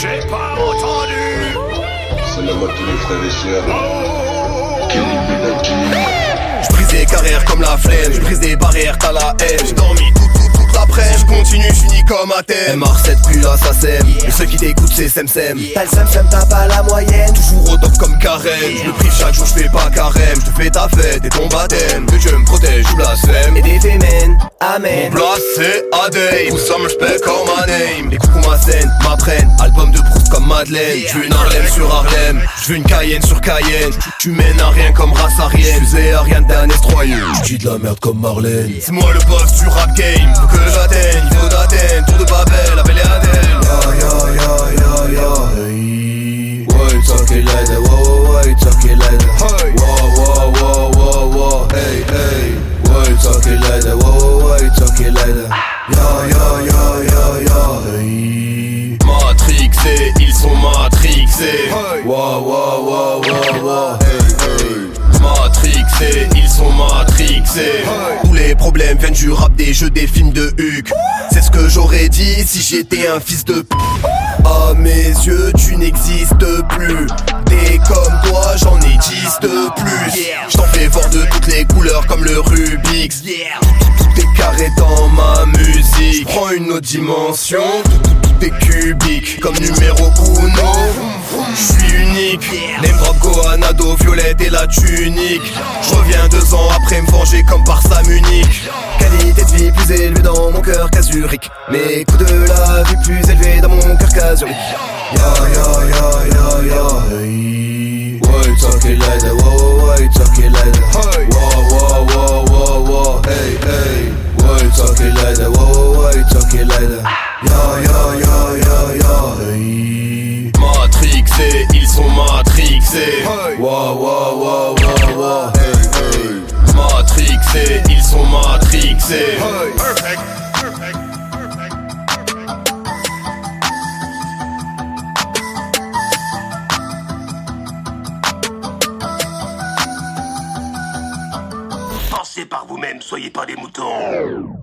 J'ai pas entendu C'est la mode de frères et sœurs. Je brise des carrières comme la flemme, je brise des barrières, t'as la haine. J'ai dormi tout, tout, toute la presse, je continue, finis comme un thème. MR7 plus là, ça sème. Et ceux qui t'écoutent, c'est Sem Sem. T'as le Sem Sem, t'as pas la moyenne. Toujours au top comme carême. Je me prive chaque jour, je fais pas carême. Je te fais ta fête et ton baptême. Que Dieu me protège, je blasphème. Et des fémènes, Mon amen. place c'est Adey Où ça me j'paie comme ma name. Les coucous ma scène m'apprennent Album de Proust comme Madeleine. Je veux une Harlem sur Harlem. Je veux une Cayenne sur Cayenne. Tu mènes à rien comme race arienne Je faisais Ariane d'un estroyer Je dis de la merde comme Marlène. C'est moi le boss du rap game. Faut que j'atteigne ya Hey Matrixés, ils sont matrixés. Wow wow wow wow wow. Hey hey. Matrixés, ils sont matrixés. Tous les problèmes viennent du rap, des jeux, des films de Huck C'est ce que j'aurais dit si j'étais un fils de p... À mes yeux, tu n'existes plus. Des comme toi, j'en existe plus. Je t'en fais voir de toutes les couleurs comme le Rubik's. Tout est carré dans ma musique. Prends une autre dimension. Tout est cubique Comme numéro uno. Je suis unique. Les drop Gohanado, violette et la tunique. Je reviens deux ans après me venger comme Barça Munich Qualité de vie plus élevée dans mon cœur qu'à Zurich. Mes coûts de la vie plus élevés dans mon cœur qu'à. Why talking like that? Whoa, why like that? Whoa, whoa, whoa, whoa, whoa, hey, hey. Why talking like that? Whoa, why talking like that? Hey. Matrixés, ils sont matrixés. Whoa, whoa, whoa, whoa, whoa, hey, hey. Matrixés, ils sont matrixés. Perfect. Par vous-même, soyez pas des moutons.